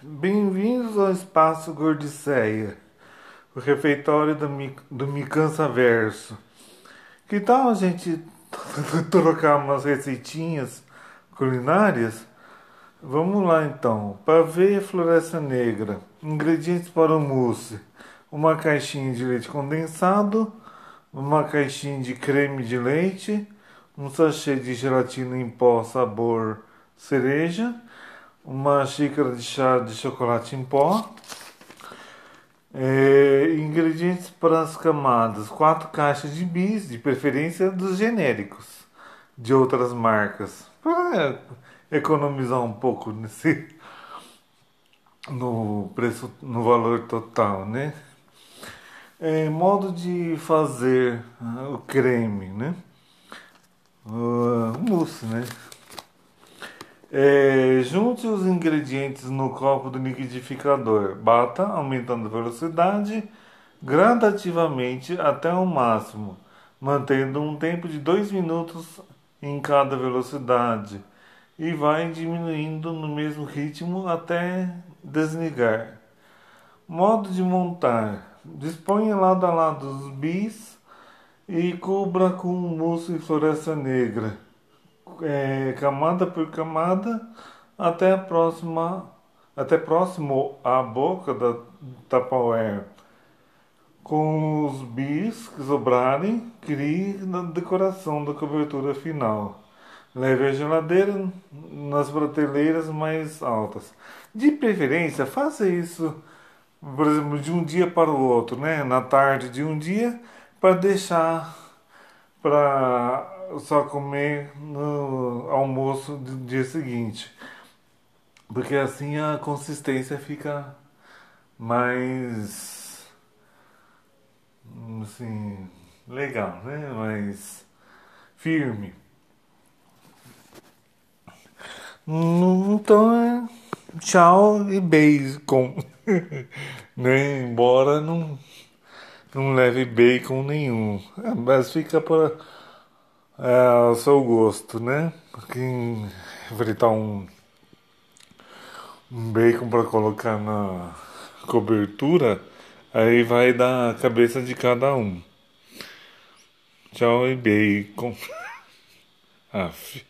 Bem-vindos ao Espaço Gordiceia, o refeitório do, Mi, do Verso. Que tal a gente trocar umas receitinhas culinárias? Vamos lá então. Pavê floresta negra. Ingredientes para o mousse: uma caixinha de leite condensado, uma caixinha de creme de leite, um sachê de gelatina em pó sabor cereja uma xícara de chá de chocolate em pó. É, ingredientes para as camadas: quatro caixas de bis, de preferência dos genéricos, de outras marcas, para economizar um pouco nesse no preço, no valor total, né? É, modo de fazer uh, o creme, né? Uh, mousse, né? É, junte os ingredientes no copo do liquidificador. Bata, aumentando a velocidade gradativamente até o máximo, mantendo um tempo de 2 minutos em cada velocidade e vai diminuindo no mesmo ritmo até desligar. Modo de montar: disponha lado a lado os bis e cubra com mousse e floresta negra é, camada por camada até a próxima até próximo à boca da Tupperware. Com os bis que sobrarem, crie na decoração da cobertura final. Leve a geladeira nas prateleiras mais altas. De preferência, faça isso, por exemplo, de um dia para o outro, né? Na tarde de um dia, para deixar para só comer no almoço do dia seguinte. Porque assim a consistência fica mais assim, legal, né? Mais firme. Então é tchau e bacon. né? Embora não, não leve bacon nenhum. Mas fica para é, ao seu gosto, né? Quem fritar um, um bacon para colocar na cobertura, aí vai da cabeça de cada um. Tchau e bacon. Aff.